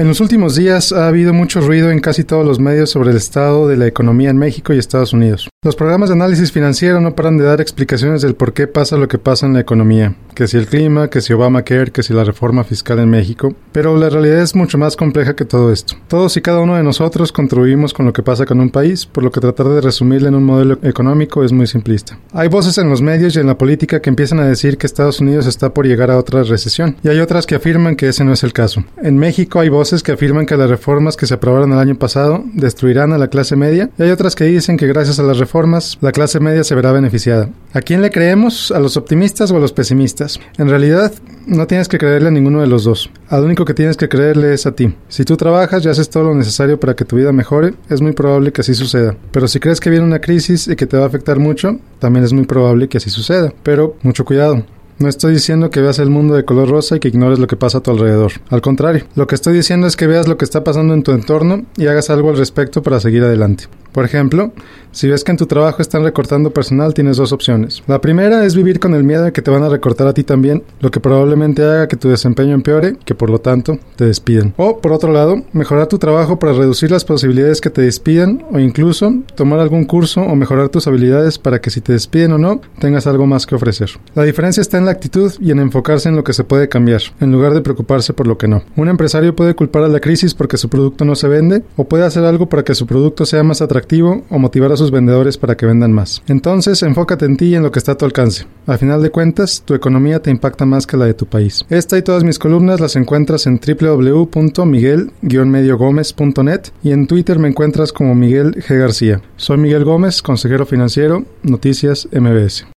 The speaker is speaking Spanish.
En los últimos días ha habido mucho ruido en casi todos los medios sobre el estado de la economía en México y Estados Unidos. Los programas de análisis financiero no paran de dar explicaciones del por qué pasa lo que pasa en la economía, que si el clima, que si Obamacare, que si la reforma fiscal en México, pero la realidad es mucho más compleja que todo esto. Todos y cada uno de nosotros contribuimos con lo que pasa con un país, por lo que tratar de resumirle en un modelo económico es muy simplista. Hay voces en los medios y en la política que empiezan a decir que Estados Unidos está por llegar a otra recesión, y hay otras que afirman que ese no es el caso. En México hay voces que afirman que las reformas que se aprobaron el año pasado destruirán a la clase media y hay otras que dicen que gracias a las reformas la clase media se verá beneficiada. ¿A quién le creemos? ¿A los optimistas o a los pesimistas? En realidad no tienes que creerle a ninguno de los dos. Al único que tienes que creerle es a ti. Si tú trabajas y haces todo lo necesario para que tu vida mejore, es muy probable que así suceda. Pero si crees que viene una crisis y que te va a afectar mucho, también es muy probable que así suceda. Pero mucho cuidado. No estoy diciendo que veas el mundo de color rosa y que ignores lo que pasa a tu alrededor. Al contrario, lo que estoy diciendo es que veas lo que está pasando en tu entorno y hagas algo al respecto para seguir adelante. Por ejemplo, si ves que en tu trabajo están recortando personal, tienes dos opciones. La primera es vivir con el miedo de que te van a recortar a ti también, lo que probablemente haga que tu desempeño empeore, que por lo tanto te despiden. O, por otro lado, mejorar tu trabajo para reducir las posibilidades que te despidan o incluso tomar algún curso o mejorar tus habilidades para que si te despiden o no, tengas algo más que ofrecer. La diferencia está en la actitud y en enfocarse en lo que se puede cambiar, en lugar de preocuparse por lo que no. Un empresario puede culpar a la crisis porque su producto no se vende o puede hacer algo para que su producto sea más atractivo o motivar a sus vendedores para que vendan más. Entonces, enfócate en ti y en lo que está a tu alcance. Al final de cuentas, tu economía te impacta más que la de tu país. Esta y todas mis columnas las encuentras en www.miguel-mediogomez.net y en Twitter me encuentras como Miguel G. García. Soy Miguel Gómez, consejero financiero, Noticias MBS.